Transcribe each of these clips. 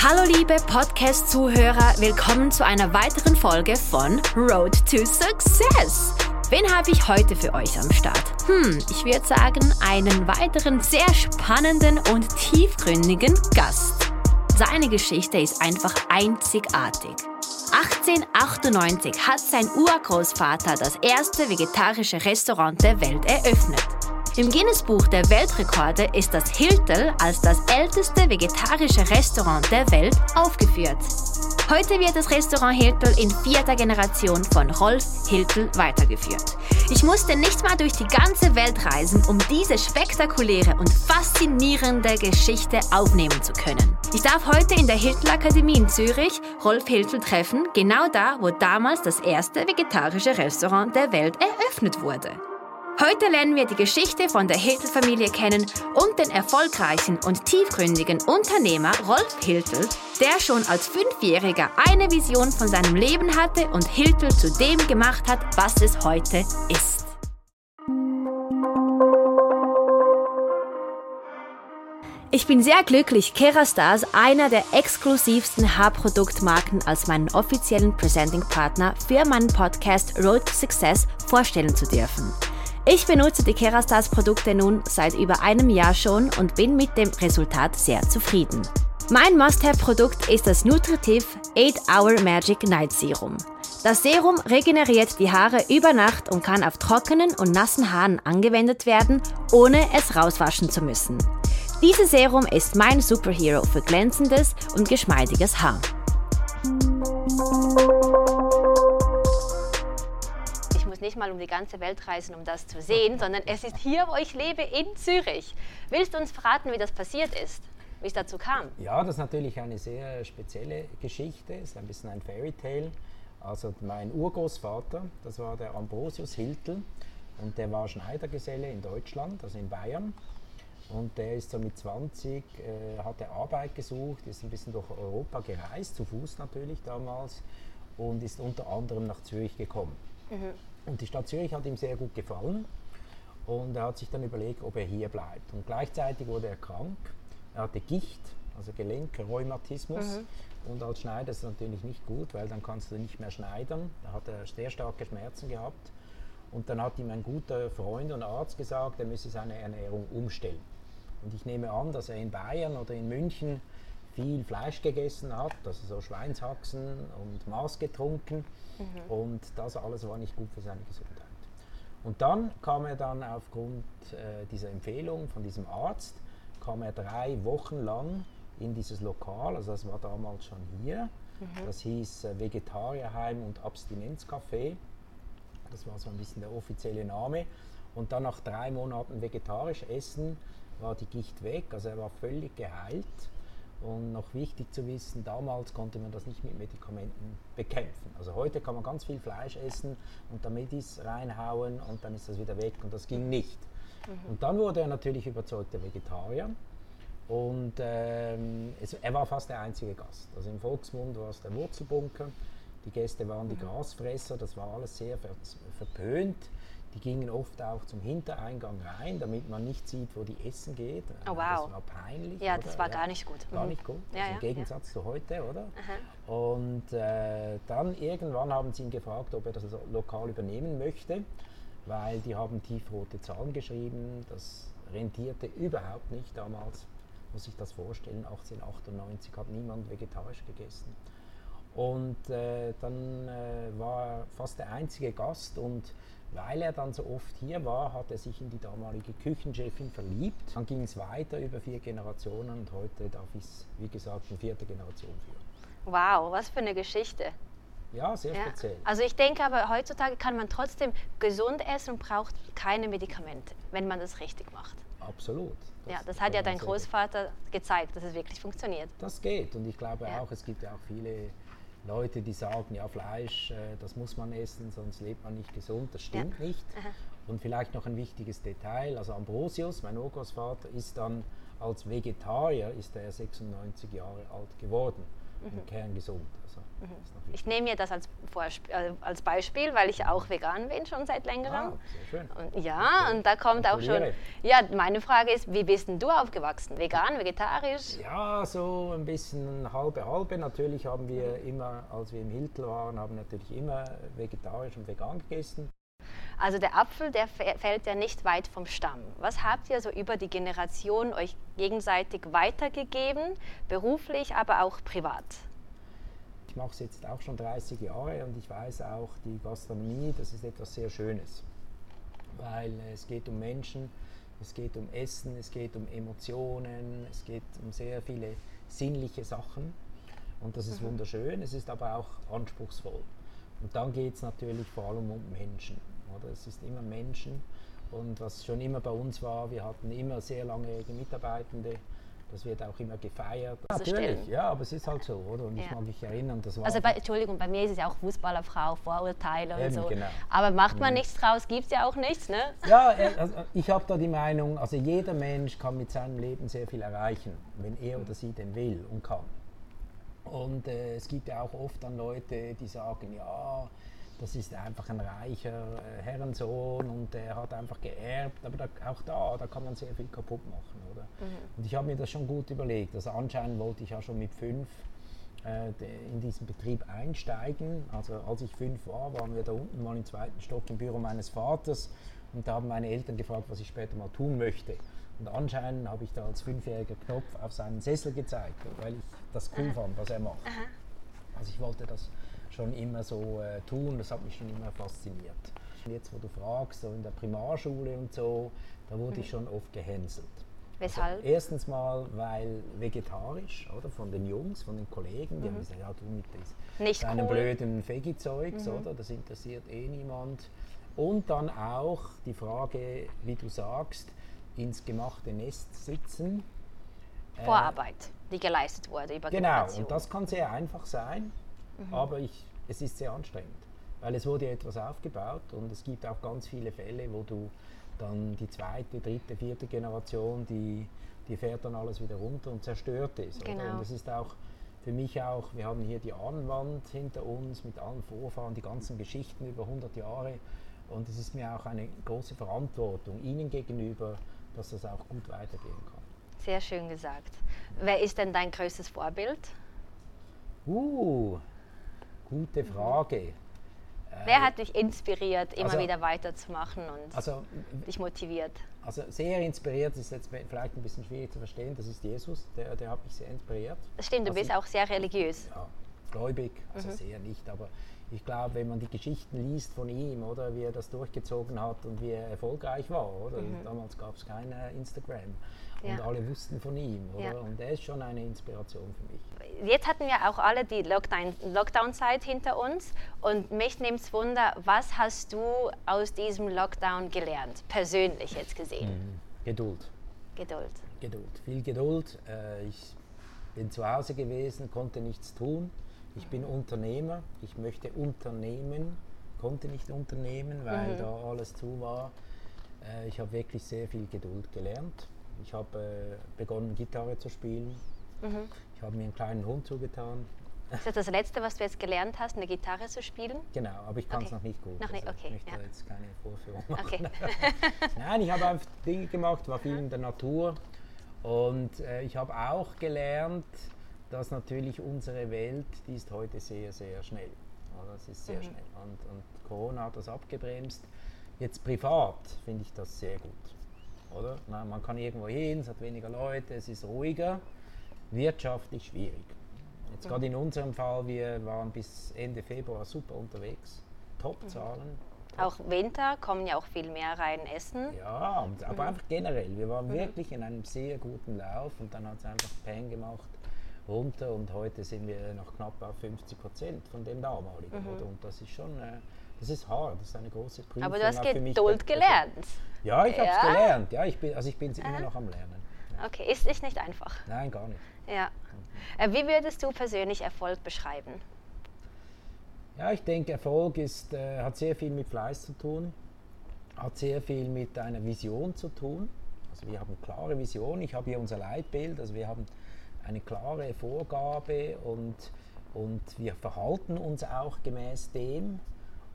Hallo liebe Podcast-Zuhörer, willkommen zu einer weiteren Folge von Road to Success. Wen habe ich heute für euch am Start? Hm, ich würde sagen, einen weiteren sehr spannenden und tiefgründigen Gast. Seine Geschichte ist einfach einzigartig. 1898 hat sein Urgroßvater das erste vegetarische Restaurant der Welt eröffnet. Im Guinness-Buch der Weltrekorde ist das Hiltel als das älteste vegetarische Restaurant der Welt aufgeführt. Heute wird das Restaurant Hiltel in vierter Generation von Rolf Hiltel weitergeführt. Ich musste nicht mal durch die ganze Welt reisen, um diese spektakuläre und faszinierende Geschichte aufnehmen zu können. Ich darf heute in der Hiltel Akademie in Zürich Rolf Hiltel treffen, genau da, wo damals das erste vegetarische Restaurant der Welt eröffnet wurde. Heute lernen wir die Geschichte von der Hiltel-Familie kennen und den erfolgreichen und tiefgründigen Unternehmer Rolf Hiltel, der schon als Fünfjähriger eine Vision von seinem Leben hatte und Hiltel zu dem gemacht hat, was es heute ist. Ich bin sehr glücklich, Kerastars, einer der exklusivsten Haarproduktmarken, als meinen offiziellen Presenting-Partner für meinen Podcast Road to Success vorstellen zu dürfen. Ich benutze die Kerastars Produkte nun seit über einem Jahr schon und bin mit dem Resultat sehr zufrieden. Mein Must-Have-Produkt ist das Nutritiv 8-Hour Magic Night Serum. Das Serum regeneriert die Haare über Nacht und kann auf trockenen und nassen Haaren angewendet werden, ohne es rauswaschen zu müssen. Dieses Serum ist mein Superhero für glänzendes und geschmeidiges Haar. Nicht mal um die ganze Welt reisen, um das zu sehen, sondern es ist hier, wo ich lebe, in Zürich. Willst du uns verraten, wie das passiert ist? Wie es dazu kam? Ja, das ist natürlich eine sehr spezielle Geschichte. Es ist ein bisschen ein Fairy Tale. Also mein Urgroßvater, das war der Ambrosius Hiltel und der war Schneidergeselle in Deutschland, also in Bayern. Und der ist so mit 20, äh, hat er Arbeit gesucht, ist ein bisschen durch Europa gereist, zu Fuß natürlich damals, und ist unter anderem nach Zürich gekommen. Mhm. Und die Stadt Zürich hat ihm sehr gut gefallen und er hat sich dann überlegt, ob er hier bleibt. Und gleichzeitig wurde er krank. Er hatte Gicht, also Gelenkrheumatismus. Mhm. Und als Schneider ist es natürlich nicht gut, weil dann kannst du nicht mehr schneidern. Da hat er sehr starke Schmerzen gehabt. Und dann hat ihm ein guter Freund und Arzt gesagt, er müsse seine Ernährung umstellen. Und ich nehme an, dass er in Bayern oder in München viel Fleisch gegessen hat, also so Schweinshaxen und Maß getrunken. Mhm. Und das alles war nicht gut für seine Gesundheit. Und dann kam er dann aufgrund äh, dieser Empfehlung von diesem Arzt, kam er drei Wochen lang in dieses Lokal, also das war damals schon hier. Mhm. Das hieß äh, Vegetarierheim und Abstinenzcafé. Das war so ein bisschen der offizielle Name. Und dann nach drei Monaten vegetarisch essen war die Gicht weg, also er war völlig geheilt. Und noch wichtig zu wissen, damals konnte man das nicht mit Medikamenten bekämpfen. Also heute kann man ganz viel Fleisch essen und damit ist reinhauen und dann ist das wieder weg und das ging nicht. Mhm. Und dann wurde er natürlich überzeugter Vegetarier und ähm, es, er war fast der einzige Gast. Also im Volksmund war es der Wurzelbunker, die Gäste waren die mhm. Grasfresser, das war alles sehr ver verpönt. Die gingen oft auch zum Hintereingang rein, damit man nicht sieht, wo die Essen geht. Oh, wow. Das war peinlich. Ja, oder? das war gar nicht gut. Gar mhm. nicht gut. Ja, also Im Gegensatz zu heute, oder? Aha. Und äh, dann irgendwann haben sie ihn gefragt, ob er das Lokal übernehmen möchte, weil die haben tiefrote Zahlen geschrieben. Das rentierte überhaupt nicht damals. Muss ich das vorstellen, 1898 hat niemand vegetarisch gegessen. Und äh, dann äh, war er fast der einzige Gast und weil er dann so oft hier war, hat er sich in die damalige Küchenchefin verliebt. Dann ging es weiter über vier Generationen und heute darf ich es, wie gesagt, in vierter Generation führen. Wow, was für eine Geschichte. Ja, sehr ja. speziell. Also ich denke aber, heutzutage kann man trotzdem gesund essen und braucht keine Medikamente, wenn man das richtig macht. Absolut. Das ja, das hat ja dein Großvater gezeigt, dass es wirklich funktioniert. Das geht und ich glaube ja. auch, es gibt ja auch viele Leute, die sagen, ja, Fleisch, äh, das muss man essen, sonst lebt man nicht gesund. Das stimmt ja. nicht. Aha. Und vielleicht noch ein wichtiges Detail, also Ambrosius, mein Urgroßvater, ist dann als Vegetarier ist er 96 Jahre alt geworden. Mhm. kerngesund. Also, mhm. Ich nehme mir das als, Vorsp äh, als Beispiel, weil ich auch vegan bin schon seit längerem. Ah, sehr schön. Und, ja, okay. und da kommt auch schon. Ja, meine Frage ist, wie bist denn du aufgewachsen? Vegan, vegetarisch? Ja, so ein bisschen halbe halbe. Natürlich haben wir mhm. immer, als wir im Hiltel waren, haben natürlich immer vegetarisch und vegan gegessen. Also der Apfel, der fällt ja nicht weit vom Stamm. Was habt ihr so über die Generation euch gegenseitig weitergegeben, beruflich, aber auch privat? Ich mache es jetzt auch schon 30 Jahre und ich weiß auch, die Gastronomie, das ist etwas sehr Schönes, weil es geht um Menschen, es geht um Essen, es geht um Emotionen, es geht um sehr viele sinnliche Sachen und das ist mhm. wunderschön, es ist aber auch anspruchsvoll. Und dann geht es natürlich vor allem um Menschen. Oder? Es ist immer Menschen. Und was schon immer bei uns war, wir hatten immer sehr langjährige Mitarbeitende. Das wird auch immer gefeiert. Also Natürlich, ja, aber es ist halt so, oder? Und ja. ich mag mich erinnern, das war. Also, bei, Entschuldigung, bei mir ist es ja auch Fußballerfrau, Vorurteile und Eben, so. Genau. Aber macht man mhm. nichts draus, gibt es ja auch nichts, ne? Ja, äh, also ich habe da die Meinung, also jeder Mensch kann mit seinem Leben sehr viel erreichen, wenn er oder sie denn will und kann. Und äh, es gibt ja auch oft dann Leute, die sagen, ja, das ist einfach ein reicher äh, Herrensohn und der hat einfach geerbt, aber da, auch da, da kann man sehr viel kaputt machen, oder? Mhm. Und ich habe mir das schon gut überlegt. Also anscheinend wollte ich ja schon mit fünf äh, in diesen Betrieb einsteigen. Also als ich fünf war, waren wir da unten mal im zweiten Stock im Büro meines Vaters und da haben meine Eltern gefragt, was ich später mal tun möchte. Und anscheinend habe ich da als fünfjähriger Knopf auf seinen Sessel gezeigt, weil ich das cool Aha. fand, was er macht. Aha. Also ich wollte das schon immer so äh, tun, das hat mich schon immer fasziniert. Jetzt, wo du fragst, so in der Primarschule und so, da wurde mhm. ich schon oft gehänselt. Weshalb? Also erstens mal, weil vegetarisch, oder? Von den Jungs, von den Kollegen, die mhm. haben gesagt, ja, du mit das, deinem cool. blöden Veggie-Zeugs, mhm. oder? Das interessiert eh niemand. Und dann auch die Frage, wie du sagst, ins gemachte Nest sitzen. Äh, Vorarbeit, äh, die geleistet wurde über Genau, Generation. und das kann sehr einfach sein, mhm. aber ich, es ist sehr anstrengend, weil es wurde etwas aufgebaut und es gibt auch ganz viele Fälle, wo du dann die zweite, dritte, vierte Generation, die, die fährt dann alles wieder runter und zerstört es. Genau. Und es ist auch für mich auch, wir haben hier die Ahnenwand hinter uns mit allen Vorfahren, die ganzen Geschichten über 100 Jahre und es ist mir auch eine große Verantwortung ihnen gegenüber, dass das auch gut weitergehen kann. Sehr schön gesagt. Wer ist denn dein größtes Vorbild? Uh, gute Frage. Wer hat dich inspiriert, immer also, wieder weiterzumachen und also, dich motiviert? Also sehr inspiriert ist jetzt vielleicht ein bisschen schwierig zu verstehen. Das ist Jesus, der, der hat mich sehr inspiriert. Das stimmt, du also bist ich, auch sehr religiös. Ja, gläubig, also mhm. sehr nicht, aber ich glaube, wenn man die Geschichten liest von ihm, oder wie er das durchgezogen hat und wie er erfolgreich war, oder? Mhm. Damals gab es kein Instagram und ja. alle wussten von ihm, oder? Ja. Und er ist schon eine Inspiration für mich. Jetzt hatten wir auch alle die Lockdown-Zeit hinter uns und mich nimmt es Wunder, was hast du aus diesem Lockdown gelernt, persönlich jetzt gesehen? Mhm. Geduld. Geduld. Geduld, viel Geduld. Äh, ich bin zu Hause gewesen, konnte nichts tun ich bin Unternehmer, ich möchte unternehmen, konnte nicht unternehmen, weil mhm. da alles zu war. Äh, ich habe wirklich sehr viel Geduld gelernt. Ich habe äh, begonnen, Gitarre zu spielen. Mhm. Ich habe mir einen kleinen Hund zugetan. Ist das das Letzte, was du jetzt gelernt hast, eine Gitarre zu spielen? Genau, aber ich kann es okay. noch nicht gut. Noch nicht, also okay. Ich möchte ja. jetzt keine Vorführung machen. Okay. Nein, ich habe einfach Dinge gemacht, war viel in der Natur. Und äh, ich habe auch gelernt, dass natürlich unsere Welt, die ist heute sehr, sehr schnell. Oder? Es ist sehr mhm. schnell. Und, und Corona hat das abgebremst. Jetzt privat finde ich das sehr gut. Oder? Na, man kann irgendwo hin, es hat weniger Leute, es ist ruhiger. Wirtschaftlich schwierig. Jetzt mhm. gerade in unserem Fall, wir waren bis Ende Februar super unterwegs. Top-Zahlen. Mhm. Auch Winter kommen ja auch viel mehr rein essen. Ja, aber mhm. einfach generell. Wir waren mhm. wirklich in einem sehr guten Lauf und dann hat es einfach Peng gemacht runter und heute sind wir noch knapp auf 50 Prozent von dem damaligen. Mhm. Und das ist schon, äh, das ist hart, das ist eine große Prüfung. Aber du hast Geduld gelernt. Ja, ich ja. habe es gelernt. Ja, ich bin, also ich bin ja. immer noch am Lernen. Ja. Okay, ist, ist nicht einfach. Nein, gar nicht. Ja. Mhm. Wie würdest du persönlich Erfolg beschreiben? Ja, ich denke, Erfolg ist, äh, hat sehr viel mit Fleiß zu tun, hat sehr viel mit einer Vision zu tun. Also wir haben klare Vision. Ich habe hier unser Leitbild. Also wir haben eine klare Vorgabe und, und wir verhalten uns auch gemäß dem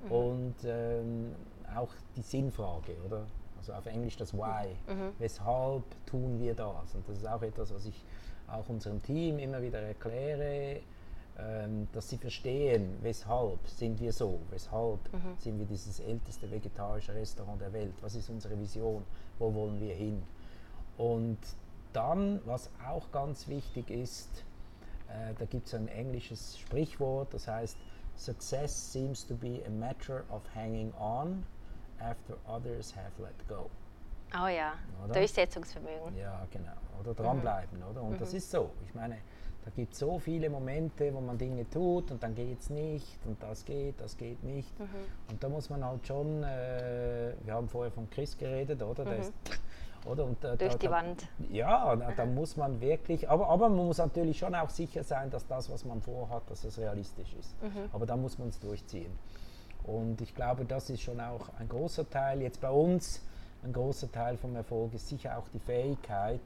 mhm. und ähm, auch die Sinnfrage, oder? Also auf Englisch das Why. Mhm. Weshalb tun wir das? Und das ist auch etwas, was ich auch unserem Team immer wieder erkläre, ähm, dass sie verstehen, weshalb sind wir so, weshalb mhm. sind wir dieses älteste vegetarische Restaurant der Welt, was ist unsere Vision, wo wollen wir hin. Und dann, was auch ganz wichtig ist, äh, da gibt es ein englisches Sprichwort, das heißt, Success seems to be a matter of hanging on after others have let go. Oh ja, oder? Durchsetzungsvermögen. Ja, genau. Oder dranbleiben, mhm. oder? Und mhm. das ist so. Ich meine, da gibt es so viele Momente, wo man Dinge tut und dann geht es nicht und das geht, das geht nicht. Mhm. Und da muss man halt schon, äh, wir haben vorher von Chris geredet, oder? Der ist oder? Und, äh, Durch da, die Wand. Ja, da, da, muss man wirklich, aber, aber man muss natürlich schon auch sicher sein, dass das, was man vorhat, dass es realistisch ist. Mhm. Aber da muss man es durchziehen. Und ich glaube, das ist schon auch ein großer Teil. Jetzt bei uns, ein großer Teil vom Erfolg ist sicher auch die Fähigkeit,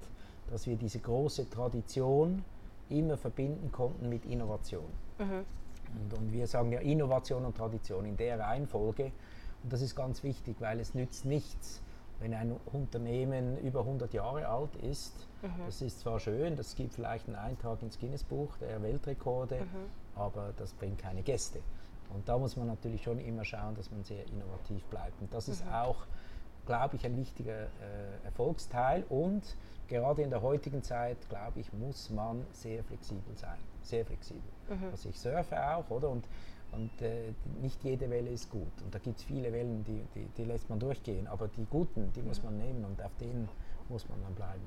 dass wir diese große Tradition immer verbinden konnten mit Innovation. Mhm. Und, und wir sagen ja Innovation und Tradition in der Reihenfolge. Und das ist ganz wichtig, weil es nützt nichts, wenn ein Unternehmen über 100 Jahre alt ist, mhm. das ist zwar schön, das gibt vielleicht einen Eintrag ins Guinness-Buch der Weltrekorde, mhm. aber das bringt keine Gäste. Und da muss man natürlich schon immer schauen, dass man sehr innovativ bleibt. Und das ist mhm. auch, glaube ich, ein wichtiger äh, Erfolgsteil. Und gerade in der heutigen Zeit, glaube ich, muss man sehr flexibel sein. Sehr flexibel. Mhm. Also ich surfe auch, oder? Und und äh, nicht jede Welle ist gut. Und da gibt es viele Wellen, die, die, die, lässt man durchgehen. Aber die guten, die muss man nehmen und auf denen muss man dann bleiben.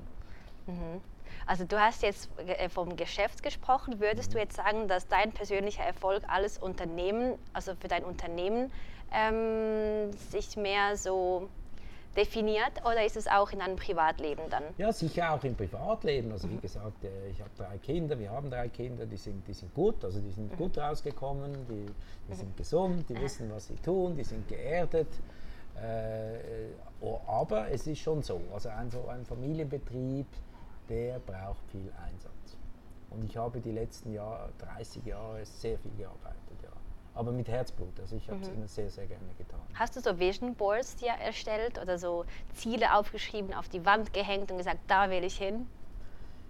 Mhm. Also du hast jetzt äh, vom Geschäft gesprochen. Würdest mhm. du jetzt sagen, dass dein persönlicher Erfolg alles Unternehmen, also für dein Unternehmen, ähm, sich mehr so definiert oder ist es auch in einem Privatleben dann? Ja, sicher auch im Privatleben. Also wie mhm. gesagt, äh, ich habe drei Kinder, wir haben drei Kinder, die sind, die sind gut, also die sind mhm. gut rausgekommen, die, die sind gesund, die wissen, was sie tun, die sind geerdet. Äh, oh, aber es ist schon so, also ein, so ein Familienbetrieb, der braucht viel Einsatz. Und ich habe die letzten Jahr, 30 Jahre sehr viel gearbeitet aber mit Herzblut. Also ich habe es mhm. immer sehr, sehr gerne getan. Hast du so Vision Boards dir erstellt oder so Ziele aufgeschrieben, auf die Wand gehängt und gesagt, da will ich hin?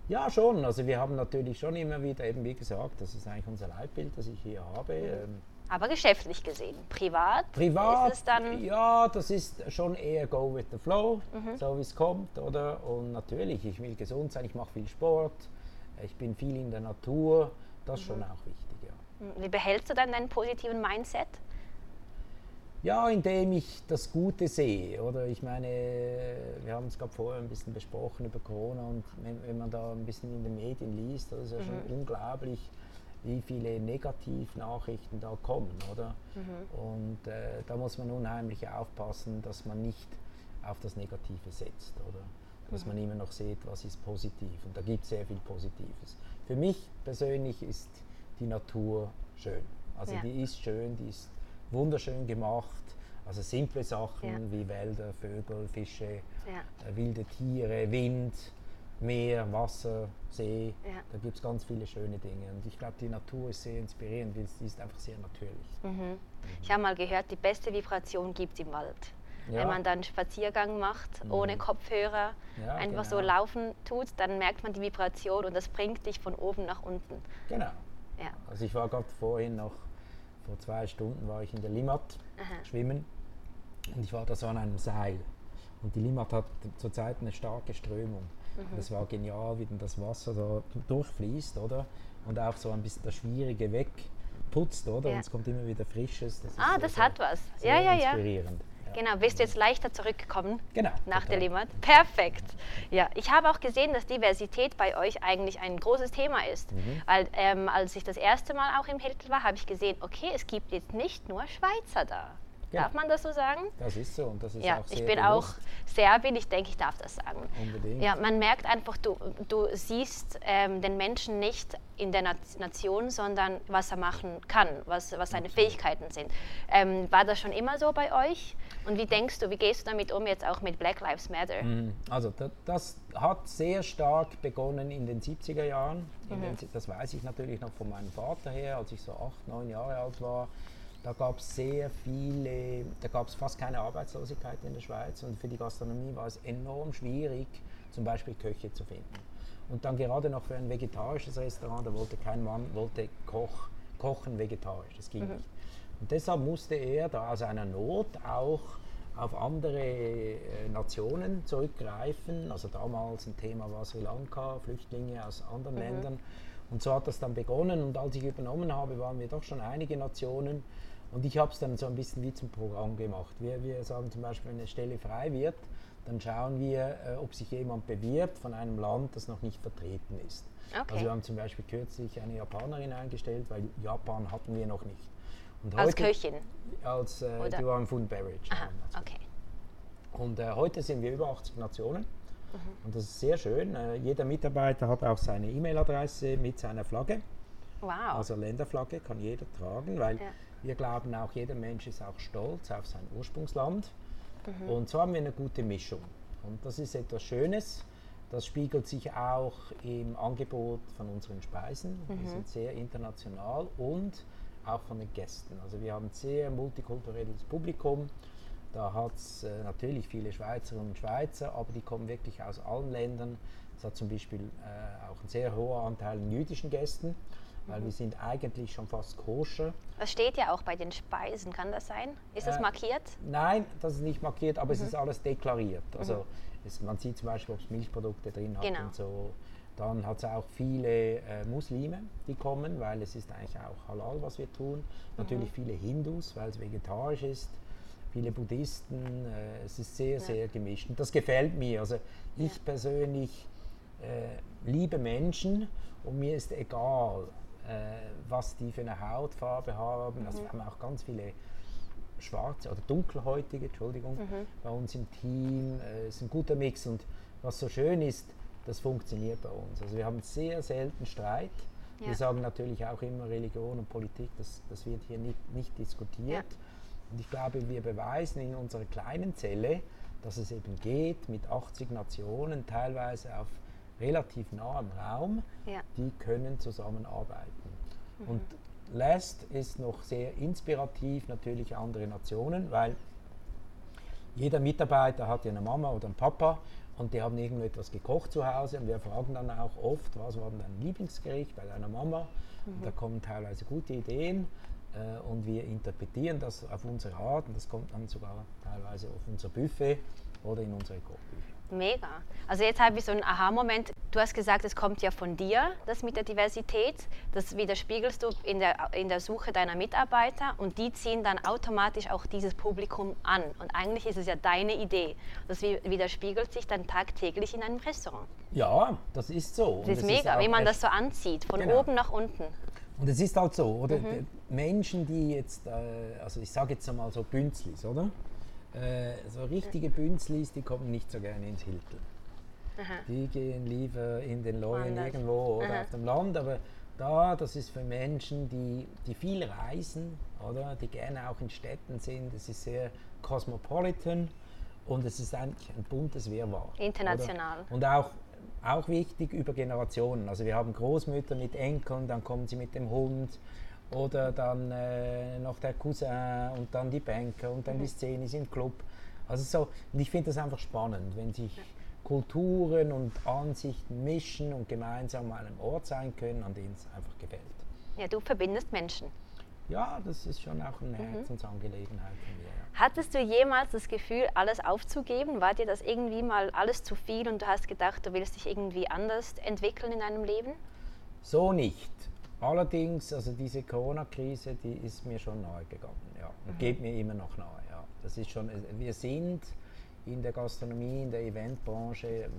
Ja, schon. Also wir haben natürlich schon immer wieder, eben wie gesagt, das ist eigentlich unser Leitbild, das ich hier habe. Mhm. Ähm, aber geschäftlich gesehen, privat? Privat, ist es dann ja, das ist schon eher go with the flow, mhm. so wie es kommt, oder? Und natürlich, ich will gesund sein, ich mache viel Sport, ich bin viel in der Natur, das ist mhm. schon auch wichtig. Wie behältst du dann deinen positiven Mindset? Ja, indem ich das Gute sehe. Oder ich meine, wir haben es gerade vorher ein bisschen besprochen über Corona und wenn, wenn, man da ein bisschen in den Medien liest, das ist ja mhm. schon unglaublich, wie viele Negativnachrichten da kommen, oder? Mhm. Und äh, da muss man unheimlich aufpassen, dass man nicht auf das Negative setzt, oder? Dass mhm. man immer noch sieht, was ist positiv. Und da gibt es sehr viel Positives. Für mich persönlich ist die Natur schön. Also ja. die ist schön, die ist wunderschön gemacht. Also simple Sachen ja. wie Wälder, Vögel, Fische, ja. äh, wilde Tiere, Wind, Meer, Wasser, See. Da gibt es ganz viele schöne Dinge. Und ich glaube, die Natur ist sehr inspirierend, weil sie ist einfach sehr natürlich. Mhm. Mhm. Ich habe mal gehört, die beste Vibration gibt es im Wald. Ja. Wenn man dann einen Spaziergang macht, mhm. ohne Kopfhörer, ja, einfach genau. so laufen tut, dann merkt man die Vibration und das bringt dich von oben nach unten. Genau. Ja. Also ich war gerade vorhin noch, vor zwei Stunden war ich in der Limmat Aha. schwimmen und ich war da so an einem Seil. Und die Limmat hat zurzeit eine starke Strömung. Mhm. Das war genial, wie denn das Wasser da durchfließt, oder? Und auch so ein bisschen das Schwierige wegputzt, oder? Ja. Und es kommt immer wieder Frisches. Das ah, das hat was. Ja, ja, ja. Inspirierend. Genau, wirst du jetzt leichter zurückkommen genau, nach total. der Limmat. Perfekt. Ja, ich habe auch gesehen, dass Diversität bei euch eigentlich ein großes Thema ist. Mhm. Weil ähm, als ich das erste Mal auch im Hilton war, habe ich gesehen, okay, es gibt jetzt nicht nur Schweizer da. Genau. Darf man das so sagen? Das ist so und das ist ja, auch sehr ich bin bewusst. auch Serbin, ich denke, ich darf das sagen. Unbedingt. Ja, man merkt einfach, du, du siehst ähm, den Menschen nicht in der Nation, sondern was er machen kann, was, was seine Fähigkeiten sind. Ähm, war das schon immer so bei euch? Und wie denkst du, wie gehst du damit um jetzt auch mit Black Lives Matter? Mhm. Also das, das hat sehr stark begonnen in den 70er Jahren. Mhm. Den, das weiß ich natürlich noch von meinem Vater her, als ich so acht, neun Jahre alt war da gab es sehr viele, da gab es fast keine Arbeitslosigkeit in der Schweiz und für die Gastronomie war es enorm schwierig, zum Beispiel Köche zu finden. Und dann gerade noch für ein vegetarisches Restaurant, da wollte kein Mann wollte Koch, kochen vegetarisch, das ging mhm. nicht. Und deshalb musste er da aus einer Not auch auf andere äh, Nationen zurückgreifen. Also damals ein Thema war Sri Lanka, Flüchtlinge aus anderen mhm. Ländern. Und so hat das dann begonnen. Und als ich übernommen habe, waren wir doch schon einige Nationen, und ich habe es dann so ein bisschen wie zum Programm gemacht. Wir, wir sagen zum Beispiel, wenn eine Stelle frei wird, dann schauen wir, äh, ob sich jemand bewirbt von einem Land, das noch nicht vertreten ist. Okay. Also wir haben zum Beispiel kürzlich eine Japanerin eingestellt, weil Japan hatten wir noch nicht. Und als heute, Köchin? Als, äh, die waren Food Beverage. Aha, okay. Und äh, heute sind wir über 80 Nationen. Mhm. Und das ist sehr schön. Äh, jeder Mitarbeiter hat auch seine E-Mail-Adresse mit seiner Flagge. Wow. Also Länderflagge kann jeder tragen, weil ja. Wir glauben auch, jeder Mensch ist auch stolz auf sein Ursprungsland. Mhm. Und so haben wir eine gute Mischung. Und das ist etwas Schönes. Das spiegelt sich auch im Angebot von unseren Speisen. Mhm. Wir sind sehr international und auch von den Gästen. Also wir haben ein sehr multikulturelles Publikum. Da hat es äh, natürlich viele Schweizerinnen und Schweizer, aber die kommen wirklich aus allen Ländern. Es hat zum Beispiel äh, auch einen sehr hohen Anteil an jüdischen Gästen weil wir sind eigentlich schon fast koscher. Das steht ja auch bei den Speisen, kann das sein? Ist das äh, markiert? Nein, das ist nicht markiert, aber mhm. es ist alles deklariert. Also mhm. es, man sieht zum Beispiel, ob es Milchprodukte drin hat genau. und so. Dann hat es auch viele äh, Muslime, die kommen, weil es ist eigentlich auch halal, was wir tun. Natürlich mhm. viele Hindus, weil es vegetarisch ist. Viele Buddhisten. Äh, es ist sehr, ja. sehr gemischt. Und das gefällt mir. Also ich ja. persönlich äh, liebe Menschen und mir ist egal, was die für eine Hautfarbe haben. Also mhm. wir haben auch ganz viele schwarze oder dunkelhäutige, Entschuldigung, mhm. bei uns im Team. Äh, es ist ein guter Mix und was so schön ist, das funktioniert bei uns. Also wir haben sehr selten Streit. Ja. Wir sagen natürlich auch immer Religion und Politik, das, das wird hier nicht, nicht diskutiert. Ja. Und ich glaube, wir beweisen in unserer kleinen Zelle, dass es eben geht, mit 80 Nationen, teilweise auf relativ nah am Raum, ja. die können zusammenarbeiten. Mhm. Und Last ist noch sehr inspirativ, natürlich andere Nationen, weil jeder Mitarbeiter hat ja eine Mama oder einen Papa und die haben irgendetwas gekocht zu Hause und wir fragen dann auch oft, was war denn dein Lieblingsgericht bei deiner Mama? Mhm. Und da kommen teilweise gute Ideen äh, und wir interpretieren das auf unsere Art und das kommt dann sogar teilweise auf unser Buffet oder in unsere Kochbücher. Mega. Also jetzt habe ich so einen Aha-Moment. Du hast gesagt, es kommt ja von dir, das mit der Diversität. Das widerspiegelst du in der, in der Suche deiner Mitarbeiter und die ziehen dann automatisch auch dieses Publikum an. Und eigentlich ist es ja deine Idee. Das widerspiegelt sich dann tagtäglich in einem Restaurant. Ja, das ist so. Das ist mega, wie man das so anzieht, von genau. oben nach unten. Und es ist halt so, oder? Mhm. Menschen, die jetzt, äh, also ich sage jetzt mal so Bünzlis, oder? Äh, so richtige Bünzlis, die kommen nicht so gerne ins Hilton. Aha. Die gehen lieber in den Leuen irgendwo oder Aha. auf dem Land, aber da, das ist für Menschen, die, die viel reisen, oder? Die gerne auch in Städten sind. Es ist sehr cosmopolitan und es ist eigentlich ein buntes Wirrwarr. International. Oder? Und auch, auch wichtig über Generationen. Also wir haben Großmütter mit Enkeln, dann kommen sie mit dem Hund oder dann äh, noch der Cousin und dann die Banker und dann mhm. die Szene im Club. Also so, und ich finde das einfach spannend, wenn sich ja. Kulturen und Ansichten mischen und gemeinsam an einem Ort sein können, an dem es einfach gefällt. Ja, du verbindest Menschen. Ja, das ist schon auch eine mhm. Herzensangelegenheit von mir. Ja. Hattest du jemals das Gefühl, alles aufzugeben? War dir das irgendwie mal alles zu viel und du hast gedacht, du willst dich irgendwie anders entwickeln in deinem Leben? So nicht. Allerdings, also diese Corona-Krise, die ist mir schon nahe gegangen, ja, und mhm. geht mir immer noch nahe, ja. Das ist schon, wir sind in der Gastronomie, in der Eventbranche,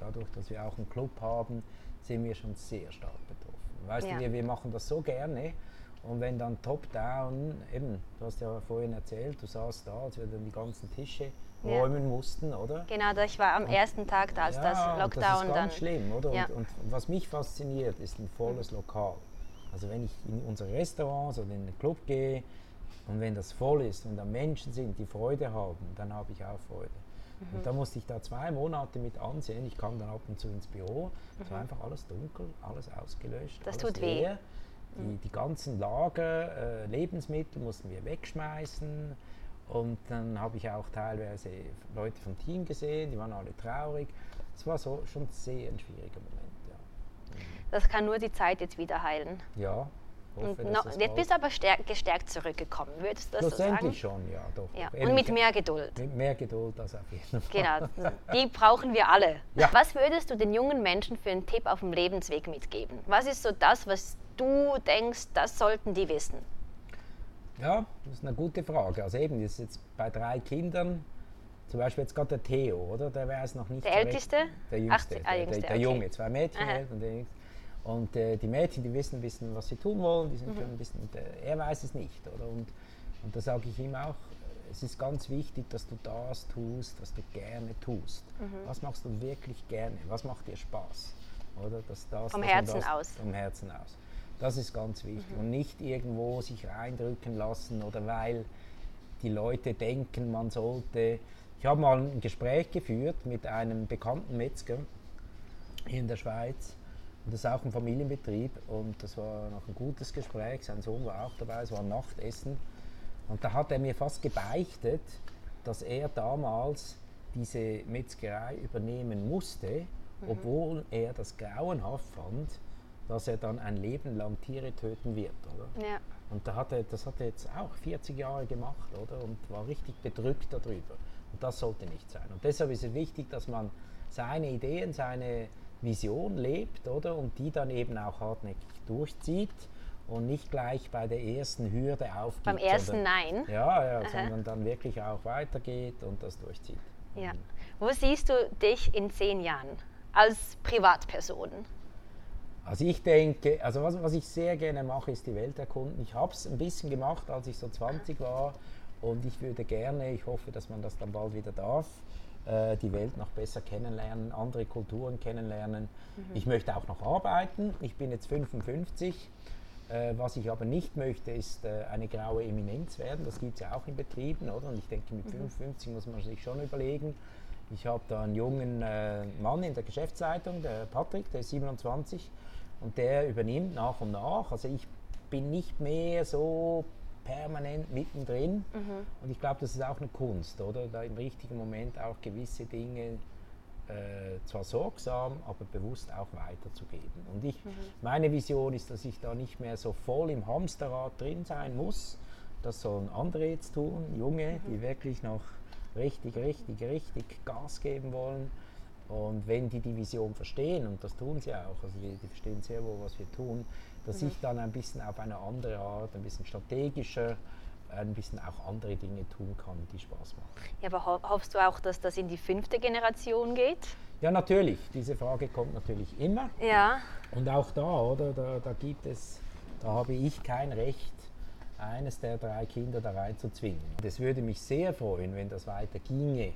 dadurch, dass wir auch einen Club haben, sind wir schon sehr stark betroffen. Weißt ja. du, wir, wir machen das so gerne Und wenn dann top-down, eben, du hast ja vorhin erzählt, du saßt da, als wir dann die ganzen Tische Ja. räumen mussten, oder? Genau, ich war am ersten Tag da, als das und Lockdown das ist ganz dann. schlimm, oder? Ja. Und, und was mich fasziniert, ist ein volles Lokal. Also wenn ich in unsere Restaurants oder in den Club gehe und wenn das voll ist und da Menschen sind, die Freude haben, dann habe ich auch Freude. Mhm. Und da musste ich da zwei Monate mit ansehen. Ich kam dann ab und zu ins Büro. Es war einfach alles dunkel, alles ausgelöscht. Mhm. Das alles tut weh. Mhm. leer. Die, die ganzen Lager, äh, Lebensmittel mussten wir wegschmeißen. Und dann habe ich auch teilweise Leute vom Team gesehen, die waren alle traurig. Es war so schon sehr ein schwieriger Moment. Das kann nur die Zeit jetzt wieder heilen. ja hoffe, das jetzt bist du aber stärk, gestärkt zurückgekommen, würdest du das so sagen? Schlussendlich schon, ja, doch. Ja. Und mit mehr Geduld. Mit mehr Geduld als auf jeden Fall. Genau, die brauchen wir alle. Ja. Was würdest du den jungen Menschen für einen Tipp auf dem Lebensweg mitgeben? Was ist so das, was du denkst, das sollten die wissen? Ja, das ist eine gute Frage. Also eben, das ist jetzt bei drei Kindern, zum Beispiel jetzt gerade der Theo, oder? Der weiß noch nicht Der Älteste? Der Jüngste, der- ah, der, Jüngste, der, der okay. Junge, zwei Mädchen Aha. und der Jüngste. Und äh, die Mädchen, die wissen ein bisschen, was sie tun wollen, die Mhm. sind schon ein bisschen, und, äh, er weiß es nicht, oder? Und, und da sage ich ihm auch, es ist ganz wichtig, dass du das tust, was du gerne tust. Mhm. Was machst du wirklich gerne? Was macht dir Spaß? Oder? Dass das, Vom Herzen das, aus. Vom Herzen aus. Das ist ganz wichtig. Mhm. Und nicht irgendwo sich reindrücken lassen oder weil die Leute denken, man sollte. Ich habe mal ein Gespräch geführt mit einem bekannten Metzger hier in der Schweiz. Und das ist auch ein Familienbetrieb und das war noch ein gutes Gespräch. Sein Sohn war auch dabei, es war ein Nachtessen. Und da hat er mir fast gebeichtet, dass er damals diese Metzgerei übernehmen musste, obwohl er das grauenhaft fand, dass er dann ein Leben lang Tiere töten wird. Oder? Ja. Und da hat er, das hat er jetzt auch 40 Jahre gemacht, oder? Und war richtig bedrückt darüber. Und das sollte nicht sein. Und deshalb ist es wichtig, dass man seine Ideen, seine Vision lebt, oder? Und die dann eben auch hartnäckig durchzieht und nicht gleich bei der ersten Hürde aufgibt. Beim ersten Nein. Ja, ja, sondern dann wirklich auch weitergeht und das durchzieht. Ja. Wo siehst du dich in zehn Jahren als Privatperson? Also ich denke, also was, was ich sehr gerne mache, ist die Welt erkunden. Ich habe es ein bisschen gemacht, als ich so 20 war und ich würde gerne, ich hoffe, dass man das dann bald wieder darf, äh, die Welt noch besser kennenlernen, andere Kulturen kennenlernen. Ich möchte auch noch arbeiten. Ich bin jetzt 55. Äh, was ich aber nicht möchte, ist äh, eine graue Eminenz werden. Das gibt es ja auch in Betrieben, oder? Und ich denke, mit 55 muss man sich schon überlegen. Ich habe da einen jungen äh, Mann in der Geschäftsleitung, der Patrick, der ist 27 und der übernimmt nach und nach. Also ich bin nicht mehr so permanent mittendrin und ich glaube, das ist auch eine Kunst, oder? Da im richtigen Moment auch gewisse Dinge äh, zwar sorgsam, aber bewusst auch weiterzugeben. Und ich, meine Vision ist, dass ich da nicht mehr so voll im Hamsterrad drin sein muss. Das sollen andere jetzt tun, Junge, die wirklich noch richtig, richtig, richtig Gas geben wollen. Und wenn die die Vision verstehen, und das tun sie auch, also die, die verstehen sehr wohl, was wir tun, dass ich dann ein bisschen auf eine andere Art, ein bisschen strategischer, ein bisschen auch andere Dinge tun kann, die Spaß machen. Ja, aber ho hoffst du auch, dass das in die fünfte Generation geht? Ja, natürlich. Diese Frage kommt natürlich immer. Ja. Und auch da, oder? Da, da gibt es, da habe ich kein Recht, eines der drei Kinder da rein zu zwingen. Es würde mich sehr freuen, wenn das weiter ginge.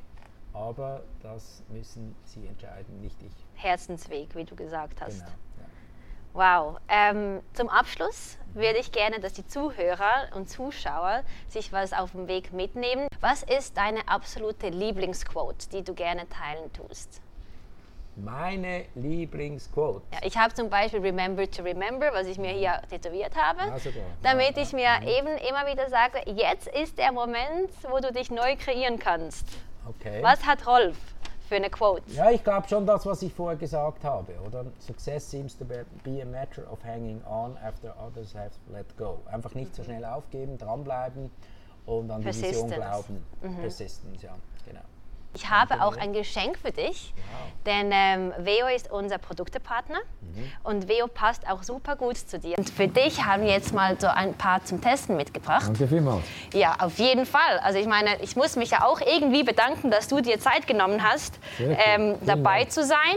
Aber das müssen Sie entscheiden, nicht ich. Herzensweg, wie du gesagt hast. Genau. Ja. Wow. Ähm, zum Abschluss würde ich gerne, dass die Zuhörer und Zuschauer sich was auf dem Weg mitnehmen. Was ist deine absolute Lieblingsquote, die du gerne teilen tust? Meine Lieblingsquote. Ja, ich habe zum Beispiel Remember to Remember, was ich mir hier tätowiert habe, sogar. damit ich mir eben immer wieder sage, jetzt ist der Moment, wo du dich neu kreieren kannst. Okay. Was hat Rolf für eine Quote? Ja, ich glaube schon das, was ich vorher gesagt habe, oder? Success seems to be a matter of hanging on after others have let go. Einfach nicht so schnell aufgeben, dranbleiben und an die Vision glauben. Persistence, ja, genau. Ich habe auch ein Geschenk für dich, denn ähm, Veo ist unser Produktepartner und Veo passt auch super gut zu dir. Und für dich haben wir jetzt mal so ein paar zum Testen mitgebracht. Danke vielmals. Ja, auf jeden Fall. Also ich meine, ich muss mich ja auch irgendwie bedanken, dass du dir Zeit genommen hast, cool. ähm, Vielen dabei Dank. zu sein.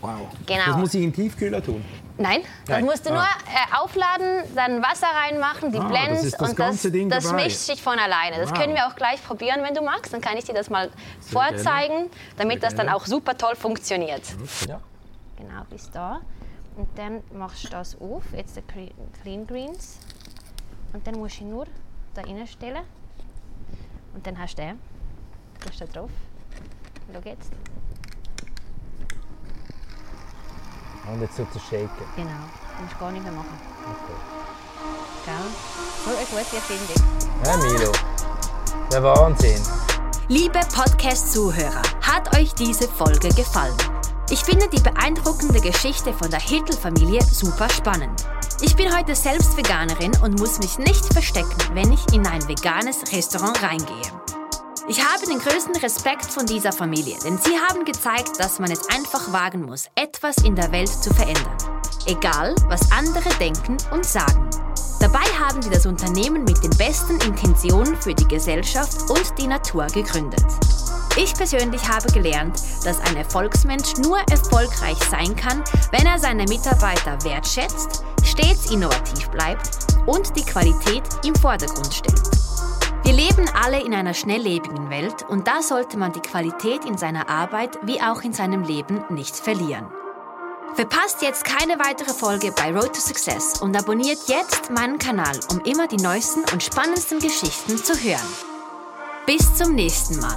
Wow. Genau. Das muss ich im Tiefkühler tun. Nein, das Nein. musst du Ah. nur äh, aufladen, dann Wasser reinmachen, die Ah, Blends das ist das und das, das mischt sich von alleine. Das Wow. können wir auch gleich probieren, wenn du magst. Dann kann ich dir das mal vorzeigen, damit das dann gerne. auch super toll funktioniert. Ja. Genau, bis da. Und dann machst du das auf, jetzt die Clean Greens. Und dann musst du ihn nur da reinstellen. Und dann hast du den. Tust da drauf. Schau jetzt. Und jetzt tut es shaken. Genau. Du musst gar nicht mehr machen. Okay. Gell? So, ich finde dich. Ja, Milo. Der Wahnsinn. Liebe Podcast-Zuhörer, hat euch diese Folge gefallen? Ich finde die beeindruckende Geschichte von der Hittel-Familie super spannend. Ich bin heute selbst Veganerin und muss mich nicht verstecken, wenn ich in ein veganes Restaurant reingehe. Ich habe den größten Respekt von dieser Familie, denn sie haben gezeigt, dass man es einfach wagen muss, etwas in der Welt zu verändern. Egal, was andere denken und sagen. Dabei haben sie das Unternehmen mit den besten Intentionen für die Gesellschaft und die Natur gegründet. Ich persönlich habe gelernt, dass ein Erfolgsmensch nur erfolgreich sein kann, wenn er seine Mitarbeiter wertschätzt, stets innovativ bleibt und die Qualität im Vordergrund stellt. Wir leben alle in einer schnelllebigen Welt und da sollte man die Qualität in seiner Arbeit wie auch in seinem Leben nicht verlieren. Verpasst jetzt keine weitere Folge bei Road to Success und abonniert jetzt meinen Kanal, um immer die neuesten und spannendsten Geschichten zu hören. Bis zum nächsten Mal.